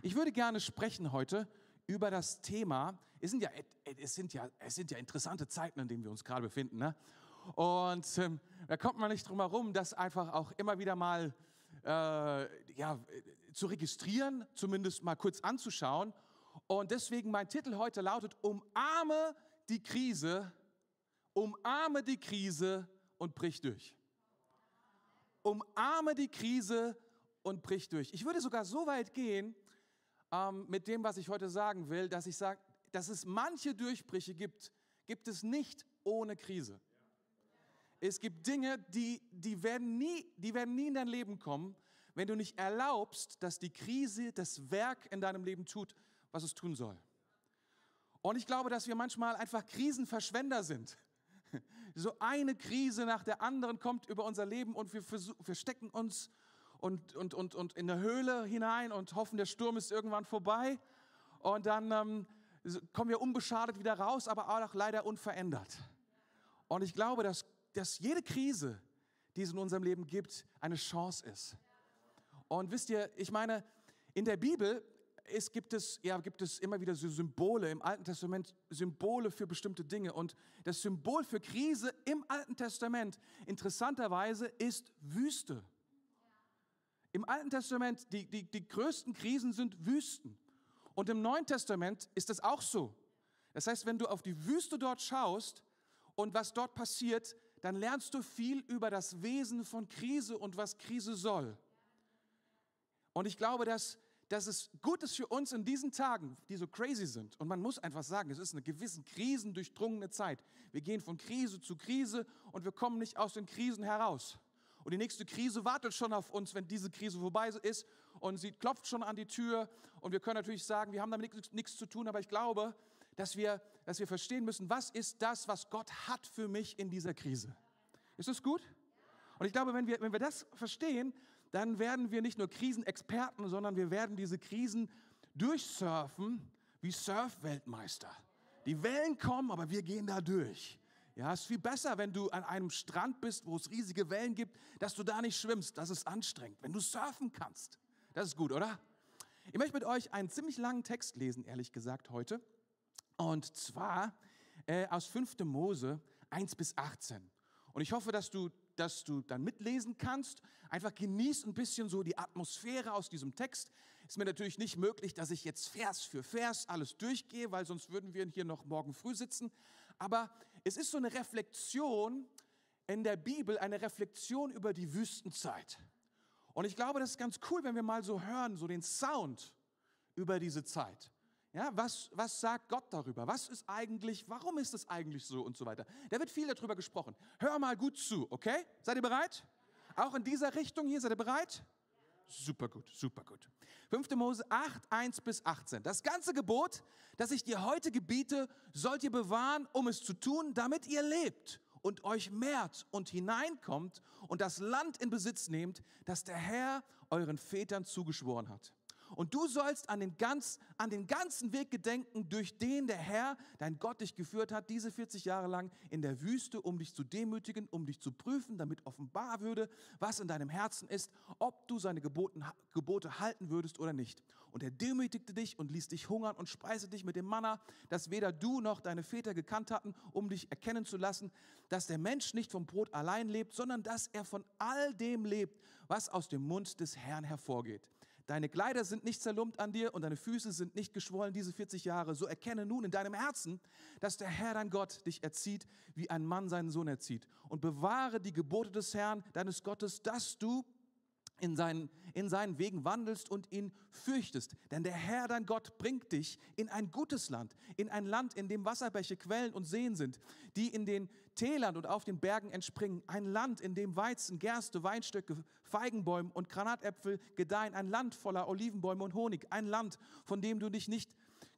Ich würde gerne sprechen heute über das Thema. Es sind ja, es sind ja, es sind ja interessante Zeiten, in denen wir uns gerade befinden. Ne? Und ähm, da kommt man nicht drum herum, das einfach auch immer wieder mal äh, ja, zu registrieren, zumindest mal kurz anzuschauen. Und deswegen mein Titel heute lautet, umarme die Krise, umarme die Krise und brich durch. Umarme die Krise und brich durch. Ich würde sogar so weit gehen ähm, mit dem, was ich heute sagen will, dass ich sage, dass es manche Durchbrüche gibt, gibt es nicht ohne Krise. Es gibt Dinge, die, die, werden nie, die werden nie in dein Leben kommen, wenn du nicht erlaubst, dass die Krise das Werk in deinem Leben tut, was es tun soll. Und ich glaube, dass wir manchmal einfach Krisenverschwender sind. So eine Krise nach der anderen kommt über unser Leben und wir, versuchen, wir stecken uns und, und, und, und in eine Höhle hinein und hoffen, der Sturm ist irgendwann vorbei. Und dann ähm, kommen wir unbeschadet wieder raus, aber auch leider unverändert. Und ich glaube, dass, dass jede Krise, die es in unserem Leben gibt, eine Chance ist. Und wisst ihr, ich meine, in der Bibel es gibt, es, ja, gibt es immer wieder so Symbole im Alten Testament, Symbole für bestimmte Dinge. Und das Symbol für Krise im Alten Testament, interessanterweise, ist Wüste. Im Alten Testament, die, die, die größten Krisen sind Wüsten. Und im Neuen Testament ist das auch so. Das heißt, wenn du auf die Wüste dort schaust und was dort passiert, dann lernst du viel über das Wesen von Krise und was Krise soll. Und ich glaube, dass, dass es gut ist für uns in diesen Tagen, die so crazy sind. Und man muss einfach sagen, es ist eine gewissen krisendurchdrungene Zeit. Wir gehen von Krise zu Krise und wir kommen nicht aus den Krisen heraus. Und die nächste Krise wartet schon auf uns, wenn diese Krise vorbei ist und sie klopft schon an die Tür. Und wir können natürlich sagen, wir haben damit nichts, zu tun, aber ich glaube, dass wir, dass wir verstehen müssen, was ist das, was Gott hat für mich in dieser Krise. Ist das gut? Und ich glaube, wenn wir, wenn wir das verstehen, dann werden wir nicht nur Krisenexperten, sondern wir werden diese Krisen durchsurfen wie Surfweltmeister. Die Wellen kommen, aber wir gehen da durch. Ja, es ist viel besser, wenn du an einem Strand bist, wo es riesige Wellen gibt, dass du da nicht schwimmst. Das ist anstrengend. Wenn du surfen kannst, das ist gut, oder? Ich möchte mit euch einen ziemlich langen Text lesen, ehrlich gesagt, heute. Und zwar äh, aus 5. Mose 1 bis 18. Und ich hoffe, dass du dass du dann mitlesen kannst. Einfach genieß ein bisschen so die Atmosphäre aus diesem Text. Ist mir natürlich nicht möglich, dass ich jetzt Vers für Vers alles durchgehe, weil sonst würden wir hier noch morgen früh sitzen. Aber es ist so eine Reflexion in der Bibel, eine Reflexion über die Wüstenzeit. Und ich glaube, das ist ganz cool, wenn wir mal so hören, so den Sound über diese Zeit. Ja, was, was sagt Gott darüber? Was ist eigentlich, warum ist es eigentlich so und so weiter? Da wird viel darüber gesprochen. Hör mal gut zu, okay? Seid ihr bereit? Auch in dieser Richtung hier, seid ihr bereit? Super gut, super gut. 5. Mose 8, 1 bis 18. Das ganze Gebot, das ich dir heute gebiete, sollt ihr bewahren, um es zu tun, damit ihr lebt und euch mehrt und hineinkommt und das Land in Besitz nehmt, das der Herr euren Vätern zugeschworen hat. Und du sollst an den, ganz, an den ganzen Weg gedenken, durch den der Herr, dein Gott, dich geführt hat, diese 40 Jahre lang in der Wüste, um dich zu demütigen, um dich zu prüfen, damit offenbar würde, was in deinem Herzen ist, ob du seine Geboten, Gebote halten würdest oder nicht. Und er demütigte dich und ließ dich hungern und speiste dich mit dem Manna, das weder du noch deine Väter gekannt hatten, um dich erkennen zu lassen, dass der Mensch nicht vom Brot allein lebt, sondern dass er von all dem lebt, was aus dem Mund des Herrn hervorgeht. Deine Kleider sind nicht zerlumpt an dir und deine Füße sind nicht geschwollen diese 40 Jahre. So erkenne nun in deinem Herzen, dass der Herr dein Gott dich erzieht, wie ein Mann seinen Sohn erzieht. Und bewahre die Gebote des Herrn, deines Gottes, dass du in seinen, in seinen Wegen wandelst und ihn fürchtest. Denn der Herr, dein Gott, bringt dich in ein gutes Land, in ein Land, in dem Wasserbäche, Quellen und Seen sind, die in den Tälern und auf den Bergen entspringen. Ein Land, in dem Weizen, Gerste, Weinstöcke, Feigenbäume und Granatäpfel gedeihen. Ein Land voller Olivenbäume und Honig. Ein Land, von dem du dich nicht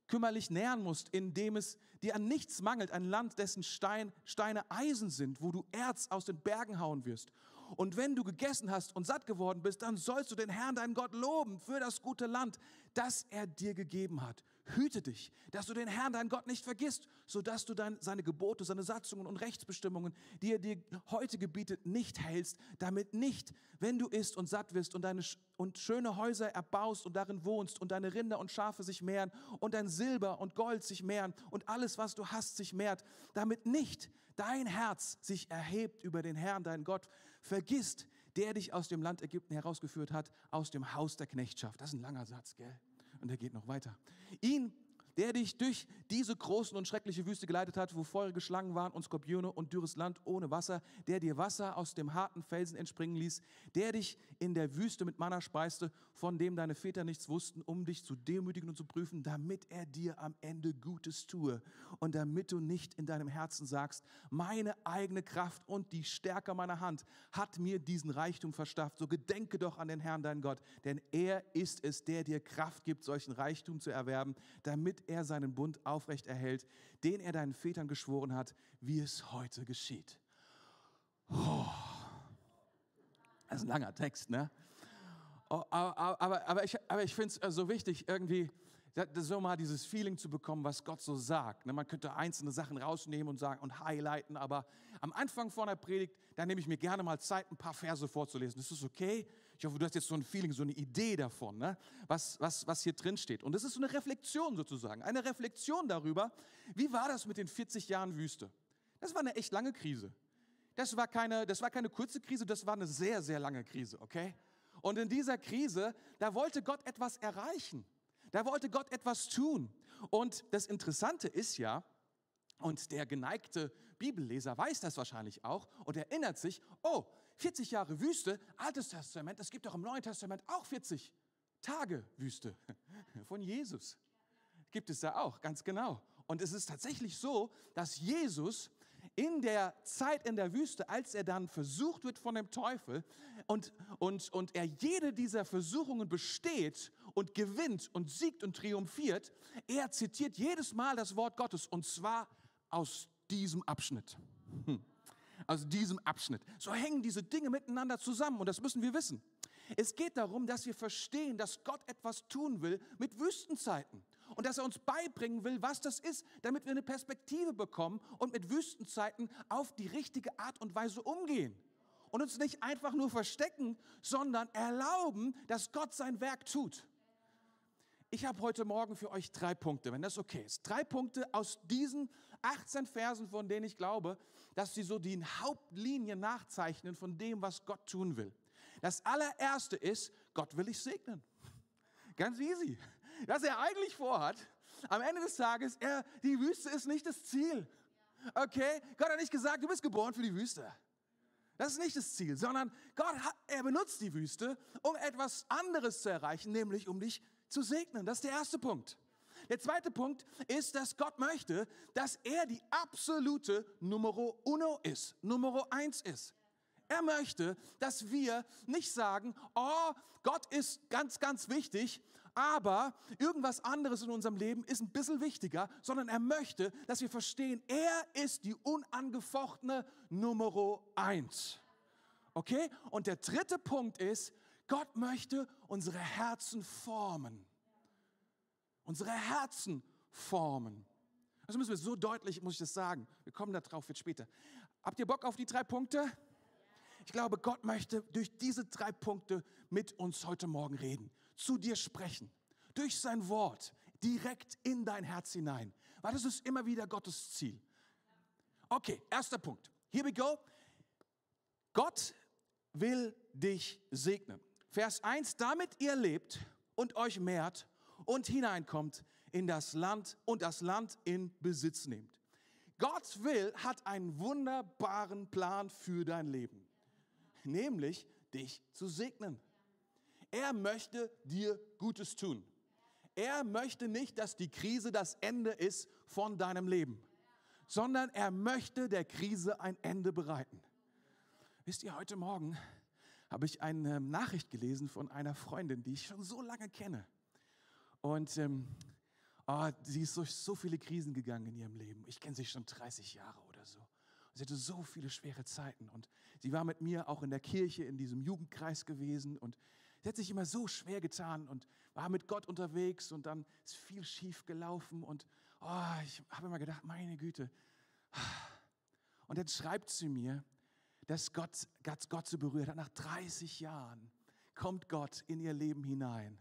kümmerlich nähern musst, in dem es dir an nichts mangelt. Ein Land, dessen Stein, Steine Eisen sind, wo du Erz aus den Bergen hauen wirst Und wenn du gegessen hast und satt geworden bist, dann sollst du den Herrn, deinen Gott, loben für das gute Land, das er dir gegeben hat. Hüte dich, dass du den Herrn, deinen Gott, nicht vergisst, sodass du dein, seine Gebote, seine Satzungen und Rechtsbestimmungen, die er dir heute gebietet, nicht hältst, damit nicht, wenn du isst und satt wirst und, deine, und schöne Häuser erbaust und darin wohnst und deine Rinder und Schafe sich mehren und dein Silber und Gold sich mehren und alles, was du hast, sich mehrt, damit nicht dein Herz sich erhebt über den Herrn, deinen Gott, vergisst, der dich aus dem Land Ägypten herausgeführt hat, aus dem Haus der Knechtschaft. Das ist ein langer Satz, gell? Und er geht noch weiter. Ihn der dich durch diese großen und schreckliche Wüste geleitet hat, wo feurige Schlangen waren und Skorpione und dürres Land ohne Wasser, der dir Wasser aus dem harten Felsen entspringen ließ, der dich in der Wüste mit Manna speiste, von dem deine Väter nichts wussten, um dich zu demütigen und zu prüfen, damit er dir am Ende Gutes tue und damit du nicht in deinem Herzen sagst, meine eigene Kraft und die Stärke meiner Hand hat mir diesen Reichtum verschafft. So gedenke doch an den Herrn, dein Gott, denn er ist es, der dir Kraft gibt, solchen Reichtum zu erwerben, damit er seinen Bund aufrecht erhält, den er deinen Vätern geschworen hat, wie es heute geschieht. Oh. Das ist ein langer Text, ne? Oh, aber, aber, aber ich, aber ich finde es äh, so wichtig, irgendwie so mal dieses Feeling zu bekommen, was Gott so sagt. Ne? Man könnte einzelne Sachen rausnehmen und sagen und highlighten, aber am Anfang von der Predigt, da nehme ich mir gerne mal Zeit, ein paar Verse vorzulesen. Das ist okay. Ich hoffe, du hast jetzt so ein Feeling, so eine Idee davon, ne? was, was, was hier drin steht. Und das ist so eine Reflexion sozusagen. Eine Reflexion darüber, wie war das mit den 40 Jahren Wüste? Das war eine echt lange Krise. Das war keine, das war keine kurze Krise, das war eine sehr, sehr lange Krise, okay? Und in dieser Krise, da wollte Gott etwas erreichen. Da wollte Gott etwas tun. Und das Interessante ist ja, und der geneigte Bibelleser weiß das wahrscheinlich auch und erinnert sich, oh, 40 Jahre Wüste, Altes Testament, es gibt auch im Neuen Testament auch 40 Tage Wüste von Jesus. Gibt es da auch, ganz genau. Und es ist tatsächlich so, dass Jesus in der Zeit in der Wüste, als er dann versucht wird von dem Teufel und, und, und er jede dieser Versuchungen besteht und gewinnt und siegt und triumphiert, er zitiert jedes Mal das Wort Gottes und zwar aus diesem Abschnitt. Hm aus diesem Abschnitt. So hängen diese Dinge miteinander zusammen und das müssen wir wissen. Es geht darum, dass wir verstehen, dass Gott etwas tun will mit Wüstenzeiten und dass er uns beibringen will, was das ist, damit wir eine Perspektive bekommen und mit Wüstenzeiten auf die richtige Art und Weise umgehen. Und uns nicht einfach nur verstecken, sondern erlauben, dass Gott sein Werk tut. Ich habe heute Morgen für euch drei Punkte, wenn das okay ist. Drei Punkte aus diesen 18 Versen, von denen ich glaube, dass sie so die Hauptlinie nachzeichnen von dem, was Gott tun will. Das allererste ist, Gott will ich segnen. Ganz easy. Was er eigentlich vorhat, am Ende des Tages, er, die Wüste ist nicht das Ziel. Okay? Gott hat nicht gesagt, du bist geboren für die Wüste. Das ist nicht das Ziel, sondern Gott hat, er benutzt die Wüste, um etwas anderes zu erreichen, nämlich um dich zu segnen. Das ist der erste Punkt. Der zweite Punkt ist, dass Gott möchte, dass er die absolute Numero uno ist, Numero eins ist. Er möchte, dass wir nicht sagen, oh, Gott ist ganz, ganz wichtig, aber irgendwas anderes in unserem Leben ist ein bisschen wichtiger, sondern er möchte, dass wir verstehen, er ist die unangefochtene Numero eins. Okay? Und der dritte Punkt ist, Gott möchte unsere Herzen formen. Unsere Herzen formen. Also müssen wir so deutlich, muss ich das sagen. Wir kommen darauf jetzt später. Habt ihr Bock auf die drei Punkte? Ich glaube, Gott möchte durch diese drei Punkte mit uns heute Morgen reden, zu dir sprechen, durch sein Wort, direkt in dein Herz hinein. Weil das ist immer wieder Gottes Ziel. Okay, erster Punkt. Here we go. Gott will dich segnen. Vers 1, damit ihr lebt und euch mehrt und hineinkommt in das Land und das Land in Besitz nehmt. Gott will, hat einen wunderbaren Plan für dein Leben, nämlich dich zu segnen. Er möchte dir Gutes tun. Er möchte nicht, dass die Krise das Ende ist von deinem Leben, sondern er möchte der Krise ein Ende bereiten. Wisst ihr, heute Morgen habe ich eine Nachricht gelesen von einer Freundin, die ich schon so lange kenne. Und ähm, oh, sie ist durch so viele Krisen gegangen in ihrem Leben. Ich kenne sie schon 30 Jahre oder so. Sie hatte so viele schwere Zeiten und sie war mit mir auch in der Kirche, in diesem Jugendkreis gewesen und sie hat sich immer so schwer getan und war mit Gott unterwegs und dann ist viel schief gelaufen und oh, ich habe immer gedacht, meine Güte. Und jetzt schreibt sie mir, dass Gott, Gott sie berührt hat. Nach 30 Jahren kommt Gott in ihr Leben hinein,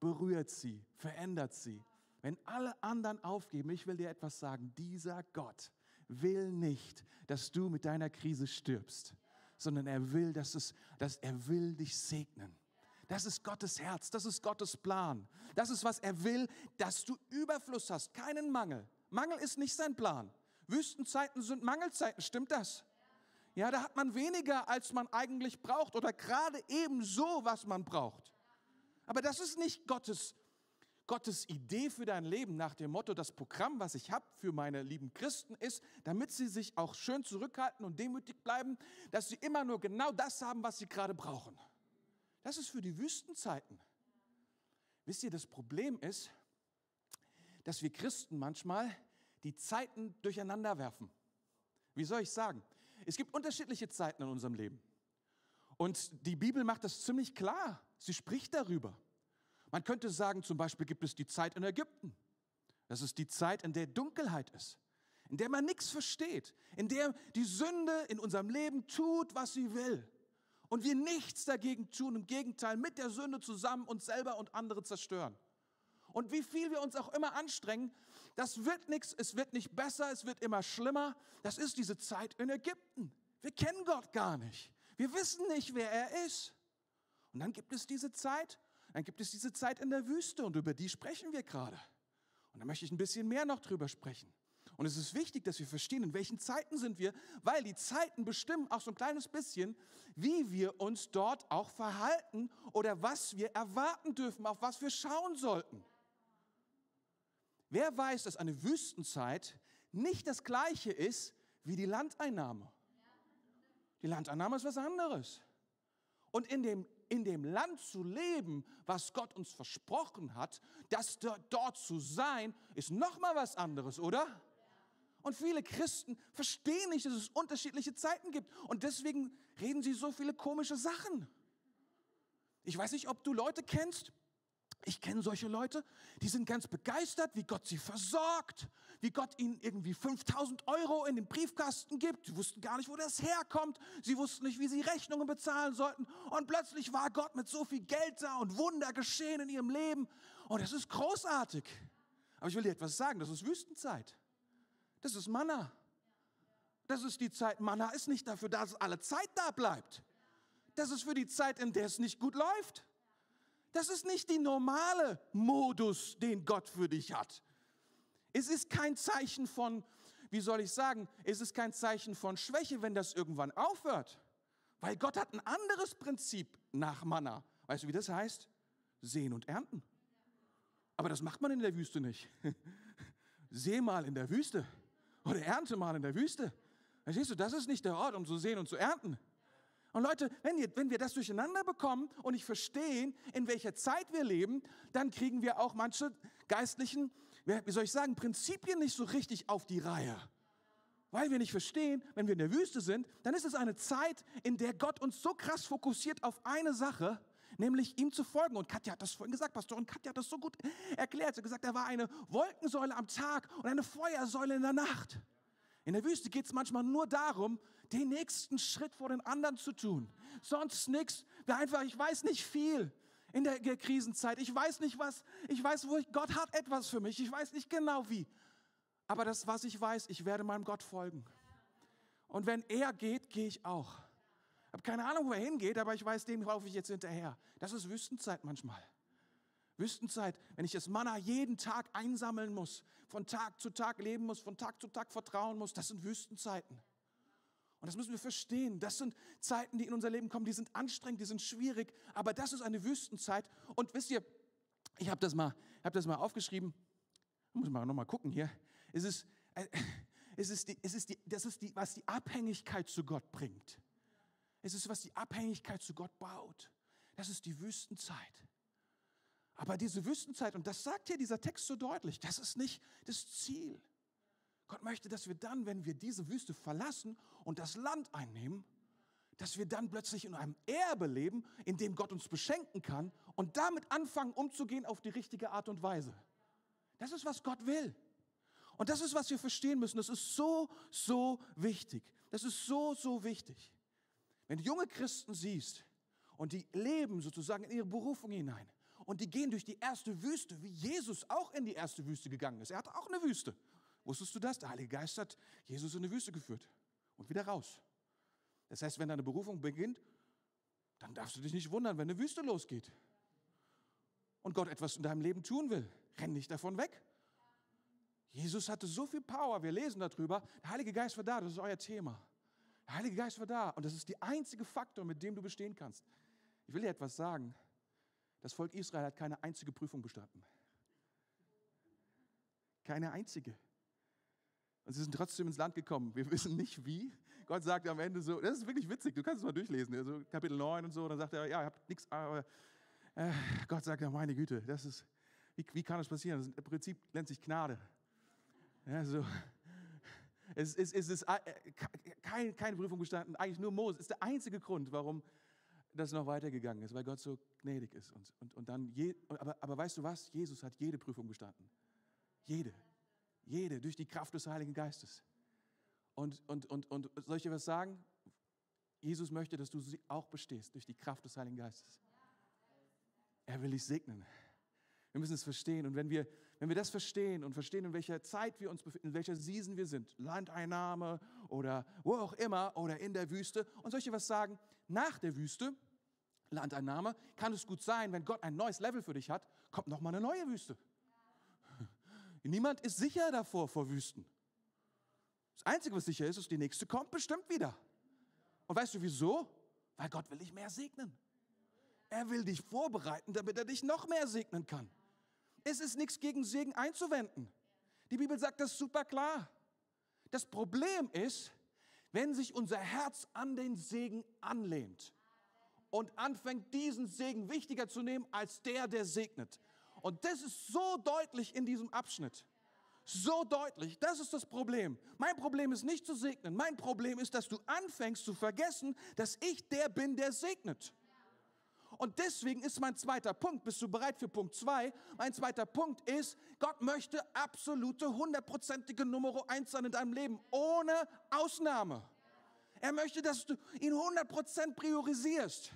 berührt sie, verändert sie. Wenn alle anderen aufgeben, ich will dir etwas sagen, dieser Gott will nicht, dass du mit deiner Krise stirbst, sondern er will, dass, es, dass er will dich segnen. Das ist Gottes Herz, das ist Gottes Plan. Das ist, was er will, dass du Überfluss hast, keinen Mangel. Mangel ist nicht sein Plan. Wüstenzeiten sind Mangelzeiten, stimmt das? Ja, da hat man weniger, als man eigentlich braucht oder gerade eben so, was man braucht. Aber das ist nicht Gottes Gottes Idee für dein Leben nach dem Motto, das Programm, was ich habe für meine lieben Christen ist, damit sie sich auch schön zurückhalten und demütig bleiben, dass sie immer nur genau das haben, was sie gerade brauchen. Das ist für die Wüstenzeiten. Wisst ihr, das Problem ist, dass wir Christen manchmal die Zeiten durcheinander werfen. Wie soll ich sagen? Es gibt unterschiedliche Zeiten in unserem Leben. Und die Bibel macht das ziemlich klar. Sie spricht darüber. Man könnte sagen, zum Beispiel gibt es die Zeit in Ägypten. Das ist die Zeit, in der Dunkelheit ist, in der man nichts versteht, in der die Sünde in unserem Leben tut, was sie will. Und wir nichts dagegen tun, im Gegenteil, mit der Sünde zusammen uns selber und andere zerstören. Und wie viel wir uns auch immer anstrengen, das wird nichts, es wird nicht besser, es wird immer schlimmer. Das ist diese Zeit in Ägypten. Wir kennen Gott gar nicht. Wir wissen nicht, wer er ist. Und dann gibt es diese Zeit, dann gibt es diese Zeit in der Wüste und über die sprechen wir gerade. Und da möchte ich ein bisschen mehr noch drüber sprechen. Und es ist wichtig, dass wir verstehen, in welchen Zeiten sind wir, weil die Zeiten bestimmen auch so ein kleines bisschen, wie wir uns dort auch verhalten oder was wir erwarten dürfen, auf was wir schauen sollten. Wer weiß, dass eine Wüstenzeit nicht das gleiche ist wie die Landeinnahme? Die Landeinnahme ist was anderes. Und in dem in dem Land zu leben, was Gott uns versprochen hat, das dort zu sein, ist noch mal was anderes, oder? Und viele Christen verstehen nicht, dass es unterschiedliche Zeiten gibt. Und deswegen reden sie so viele komische Sachen. Ich weiß nicht, ob du Leute kennst, ich kenne solche Leute, die sind ganz begeistert, wie Gott sie versorgt, wie Gott ihnen irgendwie 5000 Euro in den Briefkasten gibt. Sie wussten gar nicht, wo das herkommt. Sie wussten nicht, wie sie Rechnungen bezahlen sollten. Und plötzlich war Gott mit so viel Geld da und Wunder geschehen in ihrem Leben. Und das ist großartig. Aber ich will dir etwas sagen, das ist Wüstenzeit. Das ist Manna. Das ist die Zeit. Manna ist nicht dafür da, dass alle Zeit da bleibt. Das ist für die Zeit, in der es nicht gut läuft. Das ist nicht die normale Modus, den Gott für dich hat. Es ist kein Zeichen von, wie soll ich sagen, es ist kein Zeichen von Schwäche, wenn das irgendwann aufhört. Weil Gott hat ein anderes Prinzip nach Manna. Weißt du, wie das heißt? Sehen und ernten. Aber das macht man in der Wüste nicht. Seh mal in der Wüste oder ernte mal in der Wüste. Verstehst du, das ist nicht der Ort, um zu sehen und zu ernten. Und Leute, wenn wir, wenn wir das durcheinander bekommen und nicht verstehen, in welcher Zeit wir leben, dann kriegen wir auch manche geistlichen, wie soll ich sagen, Prinzipien nicht so richtig auf die Reihe. Weil wir nicht verstehen, wenn wir in der Wüste sind, dann ist es eine Zeit, in der Gott uns so krass fokussiert auf eine Sache, nämlich ihm zu folgen. Und Katja hat das vorhin gesagt, Pastor, und Katja hat das so gut erklärt. Sie hat gesagt, er war eine Wolkensäule am Tag und eine Feuersäule in der Nacht. In der Wüste geht es manchmal nur darum, den nächsten Schritt vor den anderen zu tun. Sonst nichts. Einfach, ich weiß nicht viel in der Krisenzeit. Ich weiß nicht was. Ich weiß, wo ich, Gott hat etwas für mich. Ich weiß nicht genau wie. Aber das, was ich weiß, ich werde meinem Gott folgen. Und wenn er geht, gehe ich auch. Habe keine Ahnung, wo er hingeht, aber ich weiß, dem laufe ich jetzt hinterher. Das ist Wüstenzeit manchmal. Wüstenzeit, wenn ich das Manna jeden Tag einsammeln muss, von Tag zu Tag leben muss, von Tag zu Tag vertrauen muss, das sind Wüstenzeiten. Und das müssen wir verstehen. Das sind Zeiten, die in unser Leben kommen, die sind anstrengend, die sind schwierig, aber das ist eine Wüstenzeit. Und wisst ihr, ich habe das, mal, hab das mal aufgeschrieben, ich muss mal nochmal gucken hier. Es ist, äh, es ist, die, es ist die, das ist die, was die Abhängigkeit zu Gott bringt. Es ist, was die Abhängigkeit zu Gott baut. Das ist die Wüstenzeit. Aber diese Wüstenzeit, und das sagt hier dieser Text so deutlich, das ist nicht das Ziel. Gott möchte, dass wir dann, wenn wir diese Wüste verlassen und das Land einnehmen, dass wir dann plötzlich in einem Erbe leben, in dem Gott uns beschenken kann und damit anfangen, umzugehen auf die richtige Art und Weise. Das ist, was Gott will. Und das ist, was wir verstehen müssen. Das ist so, so wichtig. Das ist so, so wichtig. Wenn du junge Christen siehst und die leben sozusagen in ihre Berufung hinein und die gehen durch die erste Wüste, wie Jesus auch in die erste Wüste gegangen ist. Er hatte auch eine Wüste. Wusstest du das? Der Heilige Geist hat Jesus in eine Wüste geführt und wieder raus. Das heißt, wenn deine Berufung beginnt, dann darfst du dich nicht wundern, wenn eine Wüste losgeht. Und Gott etwas in deinem Leben tun will. Renn nicht davon weg. Jesus hatte so viel Power, wir lesen darüber. Der Heilige Geist war da, das ist euer Thema. Der Heilige Geist war da und das ist der einzige Faktor, mit dem du bestehen kannst. Ich will dir etwas sagen. Das Volk Israel hat keine einzige Prüfung bestanden. Keine einzige. Und sie sind trotzdem ins Land gekommen. Wir wissen nicht wie. Gott sagt am Ende so, das ist wirklich witzig, du kannst es mal durchlesen, also Kapitel 9 und so, dann sagt er, ja, ihr habt nichts, aber äh, Gott sagt, ja, meine Güte, das ist, wie, wie kann das passieren? Das ist, Im Prinzip nennt sich Gnade. Ja, so. Es, es, es ist äh, kein, keine Prüfung gestanden, eigentlich nur Moses. ist der einzige Grund, warum das noch weitergegangen ist, weil Gott so gnädig ist. Und, und, und dann je, aber, aber weißt du was? Jesus hat jede Prüfung bestanden. Jede. Jede, durch die Kraft des Heiligen Geistes. Und, und, und, und soll ich dir was sagen? Jesus möchte, dass du sie auch bestehst durch die Kraft des Heiligen Geistes. Er will dich segnen. Wir müssen es verstehen. Und wenn wir, wenn wir das verstehen und verstehen, in welcher Zeit wir uns befinden, in welcher Season wir sind, Landeinnahme oder wo auch immer oder in der Wüste, und dir was sagen? Nach der Wüste, Landeinnahme, kann es gut sein, wenn Gott ein neues Level für dich hat, kommt nochmal eine neue Wüste. Niemand ist sicher davor vor Wüsten. Das Einzige, was sicher ist, ist, die nächste kommt bestimmt wieder. Und weißt du wieso? Weil Gott will dich mehr segnen. Er will dich vorbereiten, damit er dich noch mehr segnen kann. Es ist nichts gegen Segen einzuwenden. Die Bibel sagt das super klar. Das Problem ist, wenn sich unser Herz an den Segen anlehnt und anfängt, diesen Segen wichtiger zu nehmen als der, der segnet. Und das ist so deutlich in diesem Abschnitt. So deutlich. Das ist das Problem. Mein Problem ist nicht zu segnen. Mein Problem ist, dass du anfängst zu vergessen, dass ich der bin, der segnet. Und deswegen ist mein zweiter Punkt, bist du bereit für Punkt zwei? Mein zweiter Punkt ist, Gott möchte absolute, hundertprozentige Nummer eins sein in deinem Leben, ohne Ausnahme. Er möchte, dass du ihn 100% priorisierst.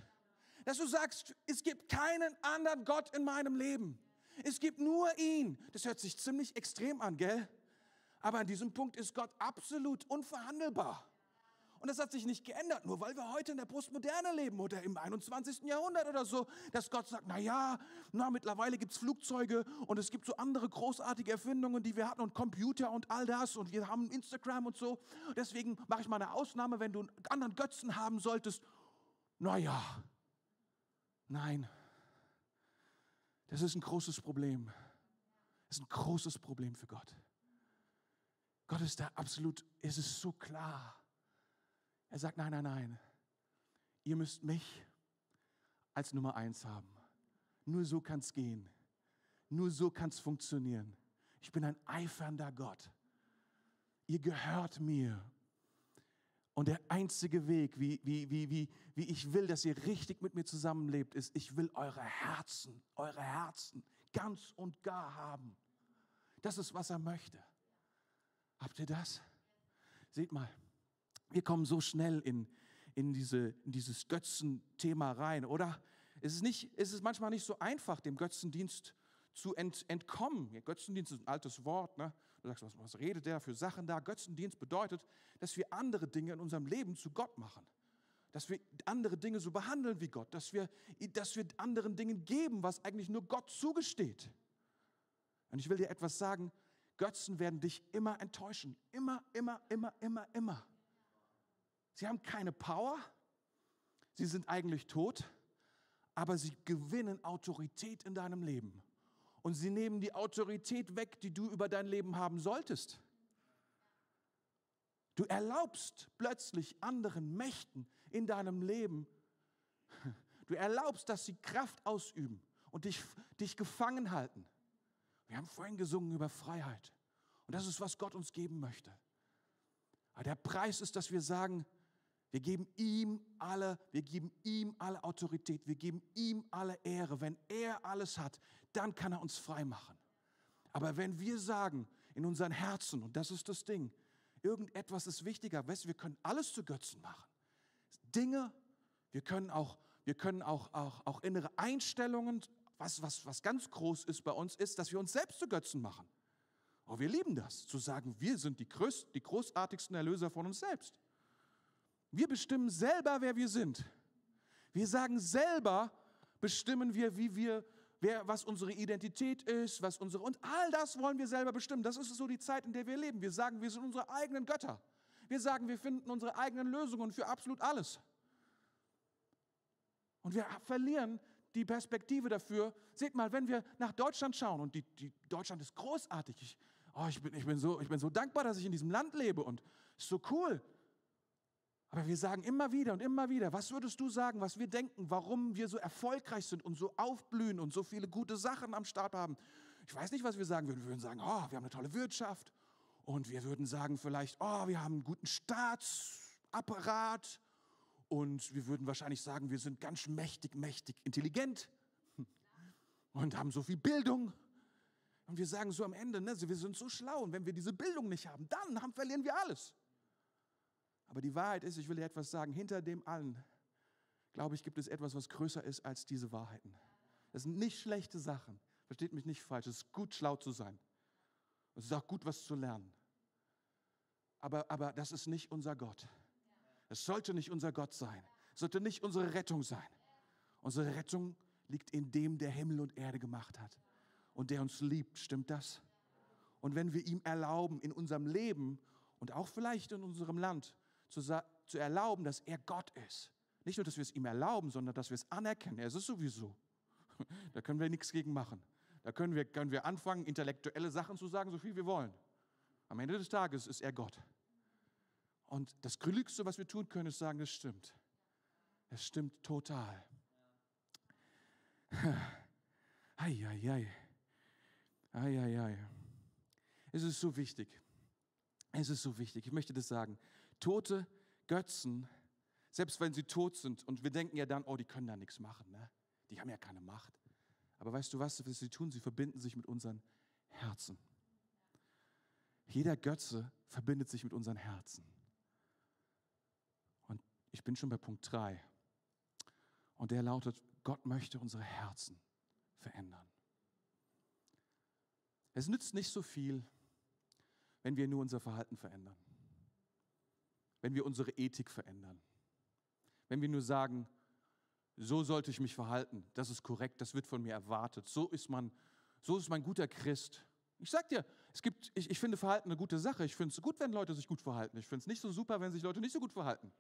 Dass du sagst, es gibt keinen anderen Gott in meinem Leben. Es gibt nur ihn. Das hört sich ziemlich extrem an, gell? Aber an diesem Punkt ist Gott absolut unverhandelbar. Und das hat sich nicht geändert, nur weil wir heute in der Postmoderne leben oder im 21. Jahrhundert oder so, dass Gott sagt, na ja, na, mittlerweile gibt es Flugzeuge und es gibt so andere großartige Erfindungen, die wir hatten und Computer und all das und wir haben Instagram und so. Deswegen mache ich mal eine Ausnahme, wenn du einen anderen Götzen haben solltest. Na ja, nein, das ist ein großes Problem. Das ist ein großes Problem für Gott. Gott ist da absolut, es ist so klar. Er sagt, nein, nein, nein, ihr müsst mich als Nummer eins haben. Nur so kann es gehen. Nur so kann es funktionieren. Ich bin ein eifernder Gott. Ihr gehört mir. Und der einzige Weg, wie, wie, wie, wie, wie ich will, dass ihr richtig mit mir zusammenlebt, ist, ich will eure Herzen, eure Herzen ganz und gar haben. Das ist, was er möchte. Habt ihr das? Seht mal, wir kommen so schnell in, in, diese, in dieses Götzenthema rein, oder? Es ist, nicht, es ist manchmal nicht so einfach, dem Götzendienst zu ent, entkommen. Ja, Götzendienst ist ein altes Wort. Ne? Du sagst, was, was redet der für Sachen da? Götzendienst bedeutet, dass wir andere Dinge in unserem Leben zu Gott machen. Dass wir andere Dinge so behandeln wie Gott. Dass wir, dass wir anderen Dingen geben, was eigentlich nur Gott zugesteht. Und ich will dir etwas sagen, Götzen werden dich immer enttäuschen. Immer, immer, immer, immer, immer. Sie haben keine Power. Sie sind eigentlich tot. Aber sie gewinnen Autorität in deinem Leben und sie nehmen die Autorität weg, die du über dein Leben haben solltest. Du erlaubst plötzlich anderen Mächten in deinem Leben, du erlaubst, dass sie Kraft ausüben und dich, dich gefangen halten. Wir haben vorhin gesungen über Freiheit. Und das ist, was Gott uns geben möchte. Aber der Preis ist, dass wir sagen, wir geben ihm alle, wir geben ihm alle Autorität, wir geben ihm alle Ehre. Wenn er alles hat, dann kann er uns frei machen. Aber wenn wir sagen in unseren Herzen, und das ist das Ding, irgendetwas ist wichtiger, weißt, wir können alles zu Götzen machen. Dinge, wir können auch, wir können auch, auch, auch innere Einstellungen, was, was, was ganz groß ist bei uns, ist, dass wir uns selbst zu Götzen machen. Aber wir lieben das, zu sagen, wir sind die, größt, die großartigsten Erlöser von uns selbst. Wir bestimmen selber, wer wir sind. Wir sagen selber, bestimmen wir, wie wir, wer, was unsere Identität ist, was unsere, und all das wollen wir selber bestimmen. Das ist so die Zeit, in der wir leben. Wir sagen, wir sind unsere eigenen Götter. Wir sagen, wir finden unsere eigenen Lösungen für absolut alles. Und wir verlieren die Perspektive dafür. Seht mal, wenn wir nach Deutschland schauen, und die, die Deutschland ist großartig. Ich, oh, ich, bin, ich, bin so, ich bin so dankbar, dass ich in diesem Land lebe und ist so cool. Aber wir sagen immer wieder und immer wieder, was würdest du sagen, was wir denken, warum wir so erfolgreich sind und so aufblühen und so viele gute Sachen am Start haben? Ich weiß nicht, was wir sagen würden. Wir würden sagen, oh, wir haben eine tolle Wirtschaft. Und wir würden sagen vielleicht, oh, wir haben einen guten Staatsapparat. Und wir würden wahrscheinlich sagen, wir sind ganz mächtig, mächtig intelligent und haben so viel Bildung. Und wir sagen so am Ende, ne, wir sind so schlau. Und wenn wir diese Bildung nicht haben, dann haben, verlieren wir alles. Aber die Wahrheit ist, ich will dir etwas sagen, hinter dem allen, glaube ich, gibt es etwas, was größer ist als diese Wahrheiten. Das sind nicht schlechte Sachen. Versteht mich nicht falsch. Es ist gut, schlau zu sein. Es ist auch gut, was zu lernen. Aber, aber das ist nicht unser Gott. Es sollte nicht unser Gott sein. Es sollte nicht unsere Rettung sein. Unsere Rettung liegt in dem, der Himmel und Erde gemacht hat und der uns liebt. Stimmt das? Und wenn wir ihm erlauben, in unserem Leben und auch vielleicht in unserem Land zu, zu erlauben, dass er Gott ist. Nicht nur, dass wir es ihm erlauben, sondern dass wir es anerkennen. Er ist es sowieso. Da können wir nichts gegen machen. Da können wir, können wir anfangen, intellektuelle Sachen zu sagen, so viel wir wollen. Am Ende des Tages ist er Gott. Und das Glücklichste, was wir tun können, ist sagen, es stimmt. Es stimmt total. Eieiei. Eieiei. Es ist so wichtig. Es ist so wichtig. Ich möchte das sagen. Tote Götzen, selbst wenn sie tot sind und wir denken ja dann, oh, die können da nichts machen, ne? die haben ja keine Macht. Aber weißt du was, was sie tun? Sie verbinden sich mit unseren Herzen. Jeder Götze verbindet sich mit unseren Herzen. Und ich bin schon bei Punkt 3. Und der lautet, Gott möchte unsere Herzen verändern. Es nützt nicht so viel, wenn wir nur unser Verhalten verändern wenn wir unsere Ethik verändern. Wenn wir nur sagen, so sollte ich mich verhalten, das ist korrekt, das wird von mir erwartet, so ist man, so ist man guter Christ. Ich sag dir, es gibt, ich, ich finde Verhalten eine gute Sache. Ich finde es gut, wenn Leute sich gut verhalten. Ich finde es nicht so super, wenn sich Leute nicht so gut verhalten.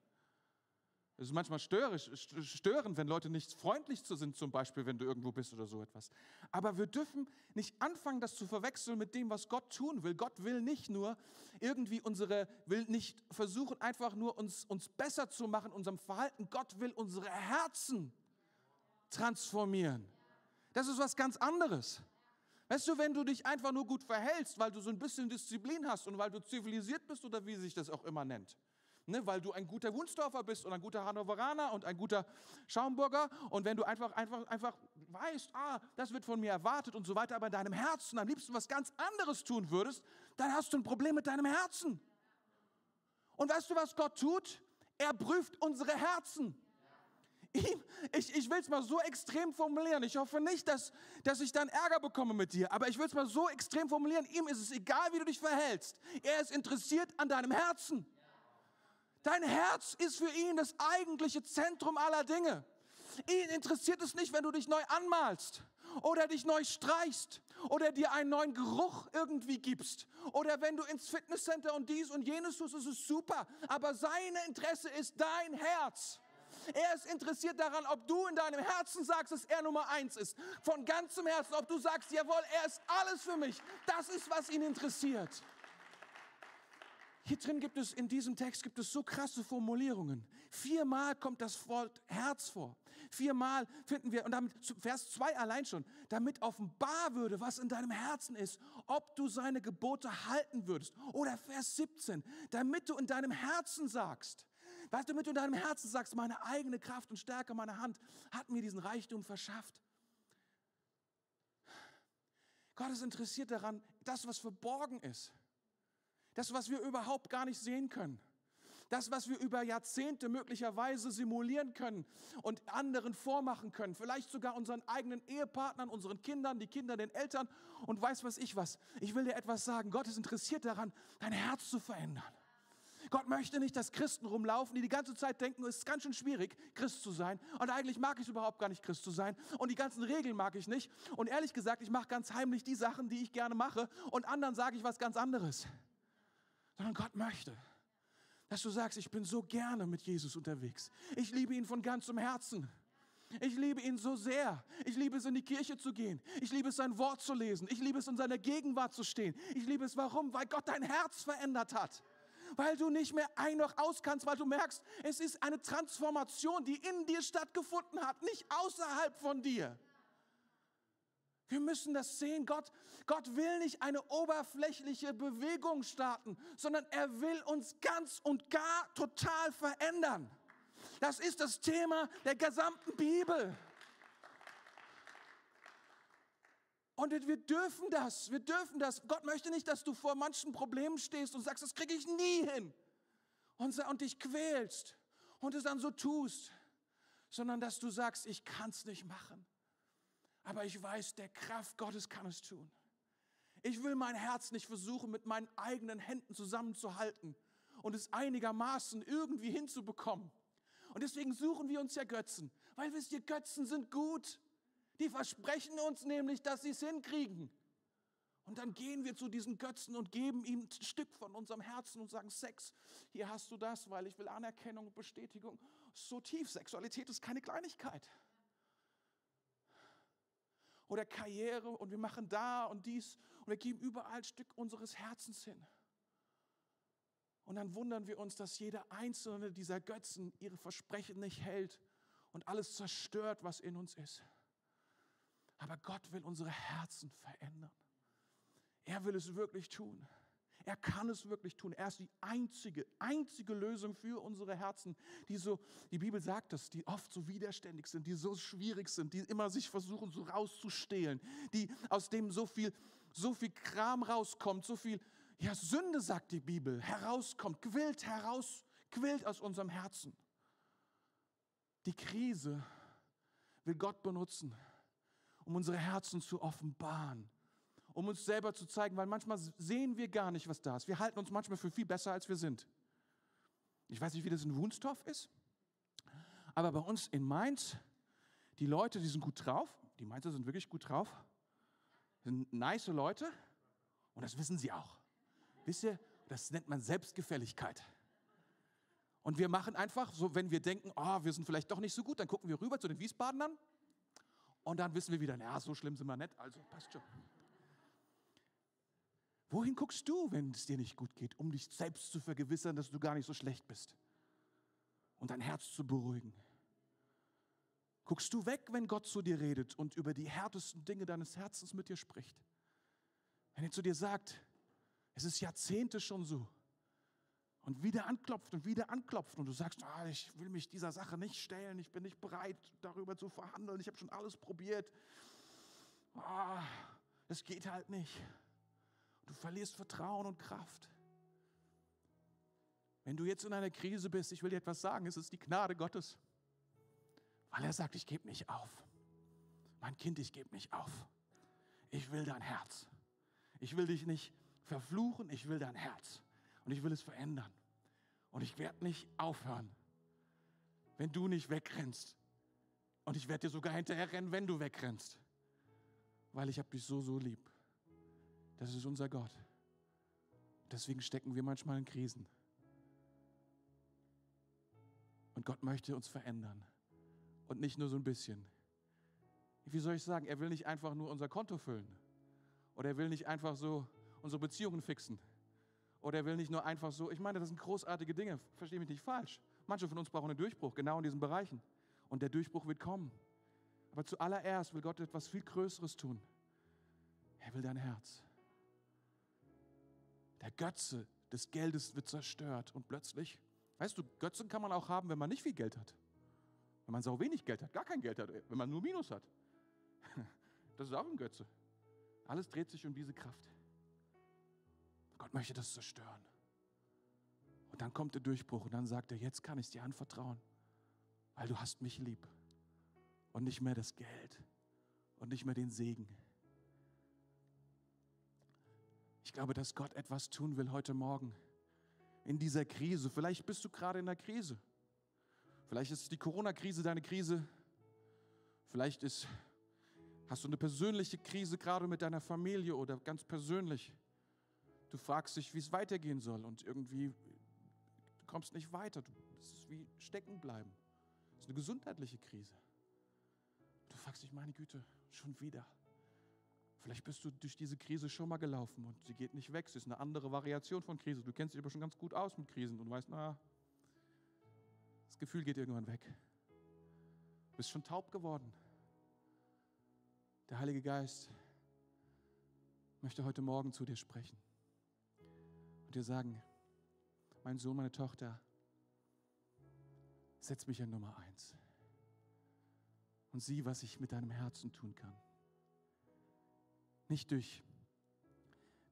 Es ist manchmal störrisch, störend, wenn Leute nicht freundlich zu sind, zum Beispiel, wenn du irgendwo bist oder so etwas. Aber wir dürfen nicht anfangen, das zu verwechseln mit dem, was Gott tun will. Gott will nicht nur irgendwie unsere, will nicht versuchen, einfach nur uns, uns besser zu machen, unserem Verhalten. Gott will unsere Herzen transformieren. Das ist was ganz anderes. Weißt du, wenn du dich einfach nur gut verhältst, weil du so ein bisschen Disziplin hast und weil du zivilisiert bist oder wie sich das auch immer nennt, ne, weil du ein guter Wunsdorfer bist und ein guter Hannoveraner und ein guter Schaumburger und wenn du einfach, einfach, einfach weißt, ah, das wird von mir erwartet und so weiter, aber in deinem Herzen am liebsten was ganz anderes tun würdest, dann hast du ein Problem mit deinem Herzen. Und weißt du, was Gott tut? Er prüft unsere Herzen. Ich, ich will es mal so extrem formulieren. Ich hoffe nicht, dass, dass ich dann Ärger bekomme mit dir, aber ich will es mal so extrem formulieren. Ihm ist es egal, wie du dich verhältst. Er ist interessiert an deinem Herzen. Dein Herz ist für ihn das eigentliche Zentrum aller Dinge. Ihn interessiert es nicht, wenn du dich neu anmalst oder dich neu streichst oder dir einen neuen Geruch irgendwie gibst oder wenn du ins Fitnesscenter und dies und jenes tust, ist es super. Aber sein Interesse ist dein Herz. Er ist interessiert daran, ob du in deinem Herzen sagst, dass er Nummer eins ist. Von ganzem Herzen, ob du sagst, jawohl, er ist alles für mich. Das ist, was ihn interessiert. Hier drin gibt es, in diesem Text gibt es so krasse Formulierungen. Viermal kommt das Wort Herz vor. Viermal finden wir, und damit, Vers 2 allein schon, damit offenbar würde, was in deinem Herzen ist, ob du seine Gebote halten würdest. Oder Vers 17, damit du in deinem Herzen sagst, was damit du in deinem Herzen sagst, meine eigene Kraft und Stärke, meine Hand hat mir diesen Reichtum verschafft. Gott ist interessiert daran, das, was verborgen ist, das, was wir überhaupt gar nicht sehen können, das, was wir über Jahrzehnte möglicherweise simulieren können und anderen vormachen können, vielleicht sogar unseren eigenen Ehepartnern, unseren Kindern, die Kinder den Eltern und weiß was ich was. Ich will dir etwas sagen. Gott ist interessiert daran, dein Herz zu verändern. Gott möchte nicht, dass Christen rumlaufen, die die ganze Zeit denken, es ist ganz schön schwierig, Christ zu sein. Und eigentlich mag ich es überhaupt gar nicht, Christ zu sein. Und die ganzen Regeln mag ich nicht. Und ehrlich gesagt, ich mache ganz heimlich die Sachen, die ich gerne mache. Und anderen sage ich was ganz anderes. Sondern Gott möchte, dass du sagst, ich bin so gerne mit Jesus unterwegs. Ich liebe ihn von ganzem Herzen. Ich liebe ihn so sehr. Ich liebe es, in die Kirche zu gehen. Ich liebe es, sein Wort zu lesen. Ich liebe es, in seiner Gegenwart zu stehen. Ich liebe es, warum? Weil Gott dein Herz verändert hat weil du nicht mehr ein noch aus kannst, weil du merkst, es ist eine Transformation, die in dir stattgefunden hat, nicht außerhalb von dir. Wir müssen das sehen. Gott, Gott will nicht eine oberflächliche Bewegung starten, sondern er will uns ganz und gar total verändern. Das ist das Thema der gesamten Bibel. Und wir dürfen das, wir dürfen das. Gott möchte nicht, dass du vor manchen Problemen stehst und sagst, das kriege ich nie hin. Und, und dich quälst und es dann so tust, sondern dass du sagst, ich kann es nicht machen. Aber ich weiß, der Kraft Gottes kann es tun. Ich will mein Herz nicht versuchen, mit meinen eigenen Händen zusammenzuhalten und es einigermaßen irgendwie hinzubekommen. Und deswegen suchen wir uns ja Götzen, weil wisst ihr, Götzen sind gut. Die versprechen uns nämlich, dass sie es hinkriegen. Und dann gehen wir zu diesen Götzen und geben ihm ein Stück von unserem Herzen und sagen, Sex, hier hast du das, weil ich will Anerkennung und Bestätigung. So tief, Sexualität ist keine Kleinigkeit. Oder Karriere und wir machen da und dies und wir geben überall ein Stück unseres Herzens hin. Und dann wundern wir uns, dass jeder einzelne dieser Götzen ihre Versprechen nicht hält und alles zerstört, was in uns ist. Aber Gott will unsere Herzen verändern. Er will es wirklich tun. Er kann es wirklich tun. Er ist die einzige, einzige Lösung für unsere Herzen, die so, die Bibel sagt das, die oft so widerständig sind, die so schwierig sind, die immer sich versuchen, so rauszustehlen, die aus dem so viel, so viel Kram rauskommt, so viel, ja, Sünde, sagt die Bibel, herauskommt, quillt heraus, quillt aus unserem Herzen. Die Krise will Gott benutzen, um unsere Herzen zu offenbaren, um uns selber zu zeigen, weil manchmal sehen wir gar nicht, was da ist. Wir halten uns manchmal für viel besser, als wir sind. Ich weiß nicht, wie das in Wunstorf ist, aber bei uns in Mainz, die Leute, die sind gut drauf, die Mainzer sind wirklich gut drauf, sind nice Leute und das wissen sie auch. Wisst ihr, das nennt man Selbstgefälligkeit. Und wir machen einfach so, wenn wir denken, oh, wir sind vielleicht doch nicht so gut, dann gucken wir rüber zu den Wiesbadenern und dann wissen wir wieder, na, so schlimm sind wir nicht, also passt schon. Wohin guckst du, wenn es dir nicht gut geht, um dich selbst zu vergewissern, dass du gar nicht so schlecht bist und dein Herz zu beruhigen? Guckst du weg, wenn Gott zu dir redet und über die härtesten Dinge deines Herzens mit dir spricht? Wenn er zu dir sagt, es ist Jahrzehnte schon so, und wieder anklopft und wieder anklopft und du sagst, ah, ich will mich dieser Sache nicht stellen, ich bin nicht bereit, darüber zu verhandeln, ich habe schon alles probiert. Ah, es geht halt nicht. Du verlierst Vertrauen und Kraft. Wenn du jetzt in einer Krise bist, ich will dir etwas sagen, es ist die Gnade Gottes, weil er sagt, ich gebe nicht auf. Mein Kind, ich gebe nicht auf. Ich will dein Herz. Ich will dich nicht verfluchen, ich will dein Herz. Und ich will es verändern. Und ich werde nicht aufhören, wenn du nicht wegrennst. Und ich werde dir sogar hinterher rennen, wenn du wegrennst. Weil ich habe dich so, so lieb. Das ist unser Gott. Deswegen stecken wir manchmal in Krisen. Und Gott möchte uns verändern. Und nicht nur so ein bisschen. Wie soll ich sagen? Er will nicht einfach nur unser Konto füllen. Oder er will nicht einfach so unsere Beziehungen fixen Oder er will nicht nur einfach so, ich meine, das sind großartige Dinge, verstehe mich nicht falsch. Manche von uns brauchen einen Durchbruch, genau in diesen Bereichen. Und der Durchbruch wird kommen. Aber zuallererst will Gott etwas viel Größeres tun. Er will dein Herz. Der Götze des Geldes wird zerstört und plötzlich, weißt du, Götzen kann man auch haben, wenn man nicht viel Geld hat. Wenn man so wenig Geld hat, gar kein Geld hat, wenn man nur Minus hat. Das ist auch ein Götze. Alles dreht sich um diese Kraft. Gott möchte das zerstören. Und dann kommt der Durchbruch und dann sagt er, jetzt kann ich es dir anvertrauen, weil du hast mich lieb und nicht mehr das Geld und nicht mehr den Segen. Ich glaube, dass Gott etwas tun will heute Morgen in dieser Krise. Vielleicht bist du gerade in der Krise. Vielleicht ist die Corona-Krise deine Krise. Vielleicht ist, hast du eine persönliche Krise gerade mit deiner Familie oder ganz persönlich. Du fragst dich, wie es weitergehen soll und irgendwie du kommst nicht weiter. Du, das ist wie stecken bleiben. Das ist eine gesundheitliche Krise. Du fragst dich, meine Güte, schon wieder. Vielleicht bist du durch diese Krise schon mal gelaufen und sie geht nicht weg. Sie ist eine andere Variation von Krise. Du kennst dich aber schon ganz gut aus mit Krisen und weißt, na, das Gefühl geht irgendwann weg. Du bist schon taub geworden. Der Heilige Geist möchte heute Morgen zu dir sprechen und dir sagen, mein Sohn, meine Tochter, setz mich an Nummer eins und sieh, was ich mit deinem Herzen tun kann. Nicht durch,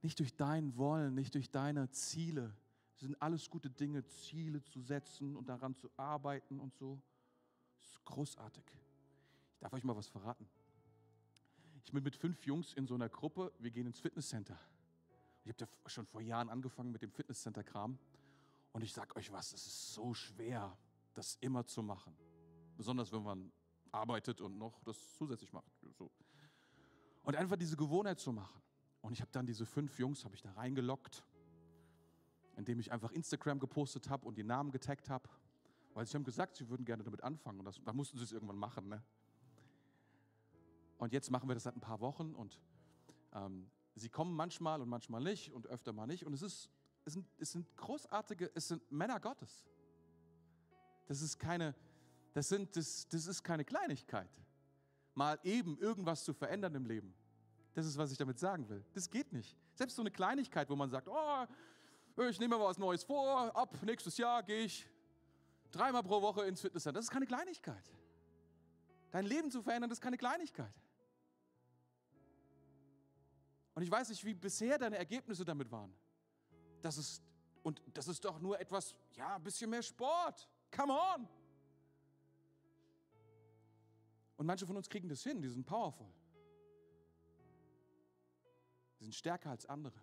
nicht durch dein Wollen, nicht durch deine Ziele. Es sind alles gute Dinge, Ziele zu setzen und daran zu arbeiten und so. Das ist großartig. Ich darf euch mal was verraten. Ich bin mit fünf Jungs in so einer Gruppe, wir gehen ins Fitnesscenter. Ich habe ja schon vor Jahren angefangen mit dem Fitnesscenter-Kram. Und ich sage euch was, es ist so schwer, das immer zu machen. Besonders wenn man arbeitet und noch das zusätzlich macht. So. Und einfach diese Gewohnheit zu machen. Und ich habe dann diese fünf Jungs, habe ich da reingelockt, indem ich einfach Instagram gepostet habe und die Namen getaggt habe. Weil sie haben gesagt, sie würden gerne damit anfangen. Und da mussten sie es irgendwann machen. Ne? Und jetzt machen wir das seit ein paar Wochen und ähm, sie kommen manchmal und manchmal nicht und öfter mal nicht. Und es, ist, es, sind, es sind großartige, es sind Männer Gottes. Das ist keine, das, sind, das, das ist keine Kleinigkeit. Mal eben irgendwas zu verändern im Leben. Das ist, was ich damit sagen will. Das geht nicht. Selbst so eine Kleinigkeit, wo man sagt, oh, ich nehme mir was Neues vor, ab nächstes Jahr gehe ich dreimal pro Woche ins Fitnesscenter. Das ist keine Kleinigkeit. Dein Leben zu verändern, das ist keine Kleinigkeit. Und ich weiß nicht, wie bisher deine Ergebnisse damit waren. Das ist, und das ist doch nur etwas, ja, ein bisschen mehr Sport. Come on! Und manche von uns kriegen das hin, die sind powerful. Die sind stärker als andere.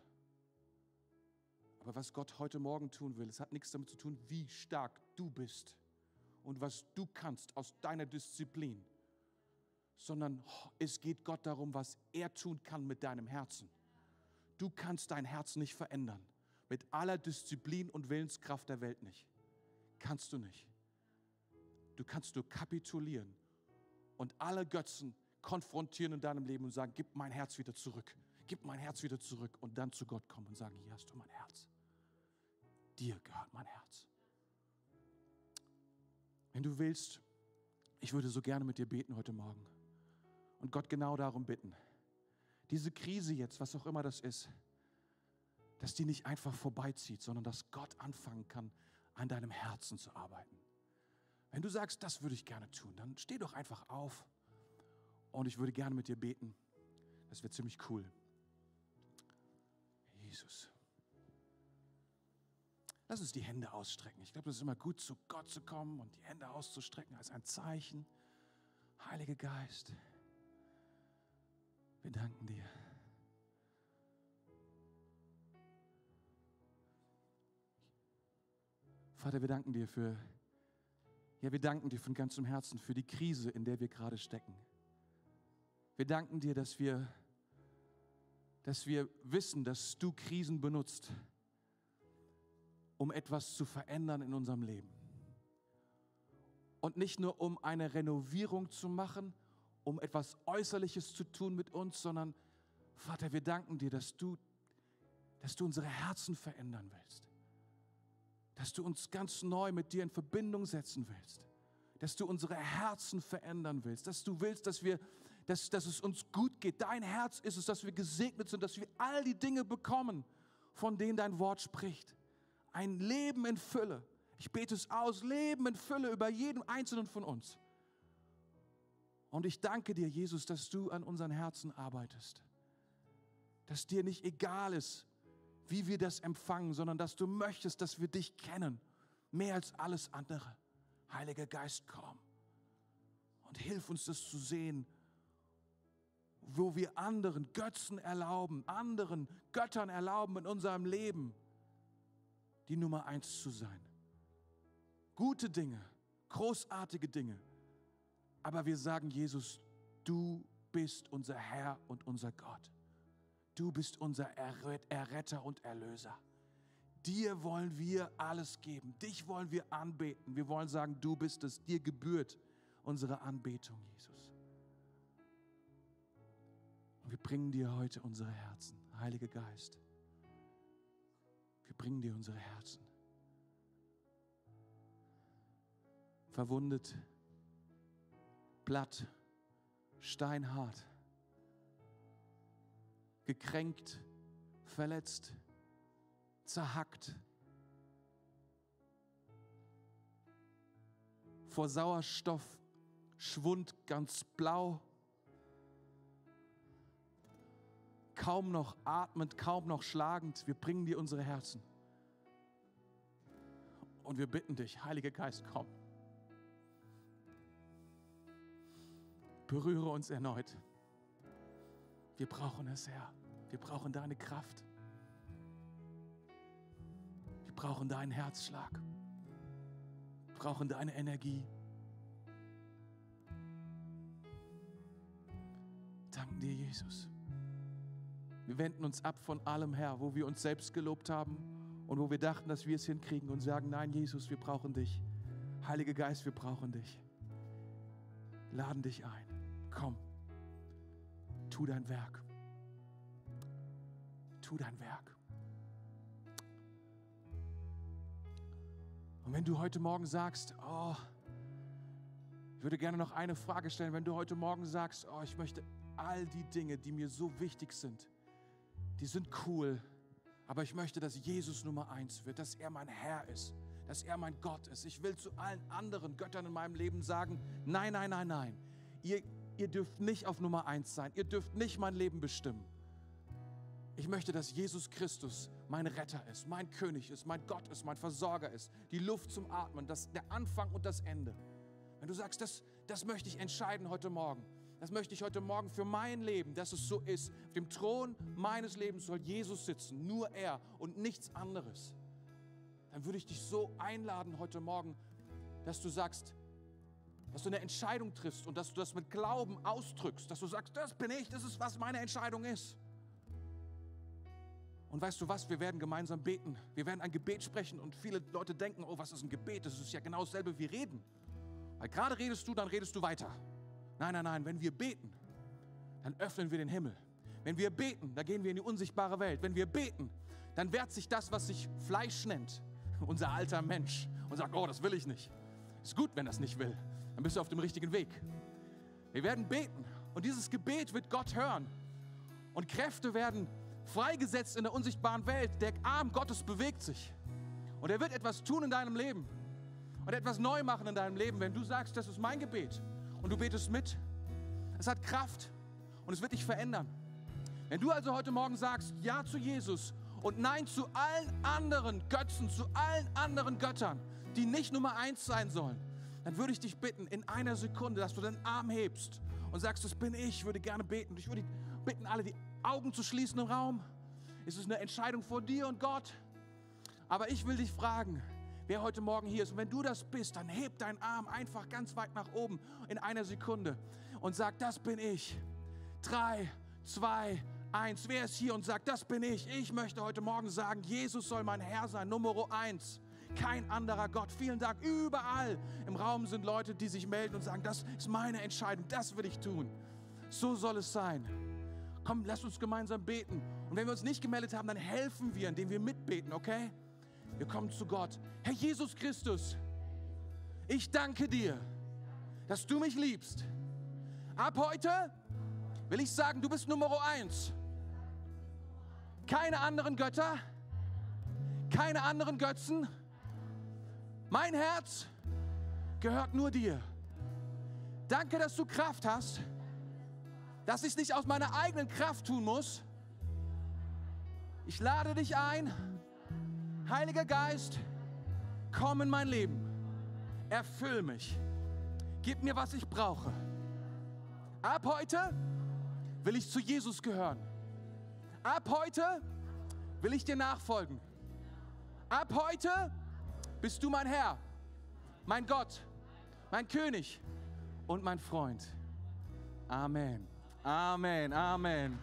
Aber was Gott heute Morgen tun will, es hat nichts damit zu tun, wie stark du bist und was du kannst aus deiner Disziplin, sondern es geht Gott darum, was er tun kann mit deinem Herzen. Du kannst dein Herz nicht verändern. Mit aller Disziplin und Willenskraft der Welt nicht. Kannst du nicht. Du kannst nur kapitulieren und alle Götzen konfrontieren in deinem Leben und sagen, gib mein Herz wieder zurück. Gib mein Herz wieder zurück und dann zu Gott kommen und sagen, hier hast du mein Herz. Dir gehört mein Herz. Wenn du willst, ich würde so gerne mit dir beten heute Morgen und Gott genau darum bitten. Diese Krise jetzt, was auch immer das ist, dass die nicht einfach vorbeizieht, sondern dass Gott anfangen kann, an deinem Herzen zu arbeiten. Wenn du sagst, das würde ich gerne tun, dann steh doch einfach auf und ich würde gerne mit dir beten. Das wäre ziemlich cool. Jesus. Lass uns die Hände ausstrecken. Ich glaube, es ist immer gut, zu Gott zu kommen und die Hände auszustrecken als ein Zeichen. Heiliger Geist, wir danken dir. Vater, wir danken dir für ja, wir danken dir von ganzem Herzen für die Krise, in der wir gerade stecken. Wir danken dir, dass wir, dass wir wissen, dass du Krisen benutzt, um etwas zu verändern in unserem Leben. Und nicht nur um eine Renovierung zu machen, um etwas Äußerliches zu tun mit uns, sondern Vater, wir danken dir, dass du, dass du unsere Herzen verändern willst. Dass du uns ganz neu mit dir in Verbindung setzen willst. Dass du unsere Herzen verändern willst. Dass du willst, dass wir dass, dass es uns gut geht. Dein Herz ist es, dass wir gesegnet sind, dass wir all die Dinge bekommen, von denen dein Wort spricht. Ein Leben in Fülle. Ich bete es aus, Leben in Fülle über jeden einzelnen von uns. Und ich danke dir, Jesus, dass du an unseren Herzen arbeitest. Dass dir nicht egal ist, wie wir das empfangen, sondern dass du möchtest, dass wir dich kennen, mehr als alles andere. Heiliger Geist, komm und hilf uns das zu sehen, wo wir anderen Götzen erlauben, anderen Göttern erlauben in unserem Leben, die Nummer eins zu sein. Gute Dinge, großartige Dinge, aber wir sagen, Jesus, du bist unser Herr und unser Gott. Du bist unser Erretter und Erlöser. Dir wollen wir alles geben. Dich wollen wir anbeten. Wir wollen sagen, du bist es. Dir gebührt unsere Anbetung, Jesus. Und wir bringen dir heute unsere Herzen, Heiliger Geist. Wir bringen dir unsere Herzen. Verwundet platt, steinhart, gekränkt, verletzt, zerhackt, vor Sauerstoff, Schwund ganz blau, kaum noch atmend, kaum noch schlagend. Wir bringen dir unsere Herzen. Und wir bitten dich, Heiliger Geist, komm. Berühre uns erneut. Wir brauchen es, Herr. Wir brauchen deine Kraft. Wir brauchen deinen Herzschlag. Wir brauchen deine Energie. Danken dir, Jesus. Wir wenden uns ab von allem, Herr, wo wir uns selbst gelobt haben und wo wir dachten, dass wir es hinkriegen und sagen, nein, Jesus, wir brauchen dich. Heiliger Geist, wir brauchen dich. Laden dich ein komm, tu dein Werk. Tu dein Werk. Und wenn du heute Morgen sagst, oh, ich würde gerne noch eine Frage stellen, wenn du heute Morgen sagst, oh, ich möchte all die Dinge, die mir so wichtig sind, die sind cool, aber ich möchte, dass Jesus Nummer eins wird, dass er mein Herr ist, dass er mein Gott ist. Ich will zu allen anderen Göttern in meinem Leben sagen, nein, nein, nein, nein. Ihr, ihr dürft nicht auf Nummer eins sein. Ihr dürft nicht mein Leben bestimmen. Ich möchte, dass Jesus Christus mein Retter ist, mein König ist, mein Gott ist, mein Versorger ist, die Luft zum Atmen, das, der Anfang und das Ende. Wenn du sagst, das, das möchte ich entscheiden heute Morgen, das möchte ich heute Morgen für mein Leben, dass es so ist. Auf dem Thron meines Lebens soll Jesus sitzen, nur er und nichts anderes. Dann würde ich dich so einladen heute Morgen, dass du sagst, dass du eine Entscheidung triffst und dass du das mit Glauben ausdrückst, dass du sagst, das bin ich, das ist, was meine Entscheidung ist. Und weißt du was, wir werden gemeinsam beten. Wir werden ein Gebet sprechen und viele Leute denken, oh, was ist ein Gebet? Das ist ja genau dasselbe wie reden. Weil gerade redest du, dann redest du weiter. Nein, nein, nein, wenn wir beten, dann öffnen wir den Himmel. Wenn wir beten, dann gehen wir in die unsichtbare Welt. Wenn wir beten, dann wehrt sich das, was sich Fleisch nennt, unser alter Mensch, und sagt, oh, das will ich nicht. Ist gut, wenn das nicht will dann bist du auf dem richtigen Weg. Wir werden beten und dieses Gebet wird Gott hören. Und Kräfte werden freigesetzt in der unsichtbaren Welt. Der Arm Gottes bewegt sich. Und er wird etwas tun in deinem Leben. Und etwas neu machen in deinem Leben, wenn du sagst, das ist mein Gebet. Und du betest mit. Es hat Kraft und es wird dich verändern. Wenn du also heute Morgen sagst, Ja zu Jesus und Nein zu allen anderen Götzen, zu allen anderen Göttern, die nicht Nummer eins sein sollen, dann würde ich dich bitten, in einer Sekunde, dass du deinen Arm hebst und sagst, das bin ich, ich würde gerne beten. Ich würde bitten, alle die Augen zu schließen im Raum. Es ist eine Entscheidung vor dir und Gott. Aber ich will dich fragen, wer heute Morgen hier ist. Und wenn du das bist, dann heb deinen Arm einfach ganz weit nach oben in einer Sekunde und sag, das bin ich. Drei, zwei, eins. Wer ist hier und sagt, das bin ich? Ich möchte heute Morgen sagen, Jesus soll mein Herr sein, Nummer eins kein anderer Gott. Vielen Dank. Überall im Raum sind Leute, die sich melden und sagen, das ist meine Entscheidung, das will ich tun. So soll es sein. Komm, lass uns gemeinsam beten. Und wenn wir uns nicht gemeldet haben, dann helfen wir, indem wir mitbeten, okay? Wir kommen zu Gott. Herr Jesus Christus, ich danke dir, dass du mich liebst. Ab heute will ich sagen, du bist Nummer eins. Keine anderen Götter, keine anderen Götzen. Mein Herz gehört nur dir. Danke, dass du Kraft hast, dass ich nicht aus meiner eigenen Kraft tun muss. Ich lade dich ein, Heiliger Geist, komm in mein Leben, erfüll mich, gib mir, was ich brauche. Ab heute will ich zu Jesus gehören. Ab heute will ich dir nachfolgen. Ab heute bist du mein Herr, mein Gott, mein König und mein Freund. Amen. Amen. Amen.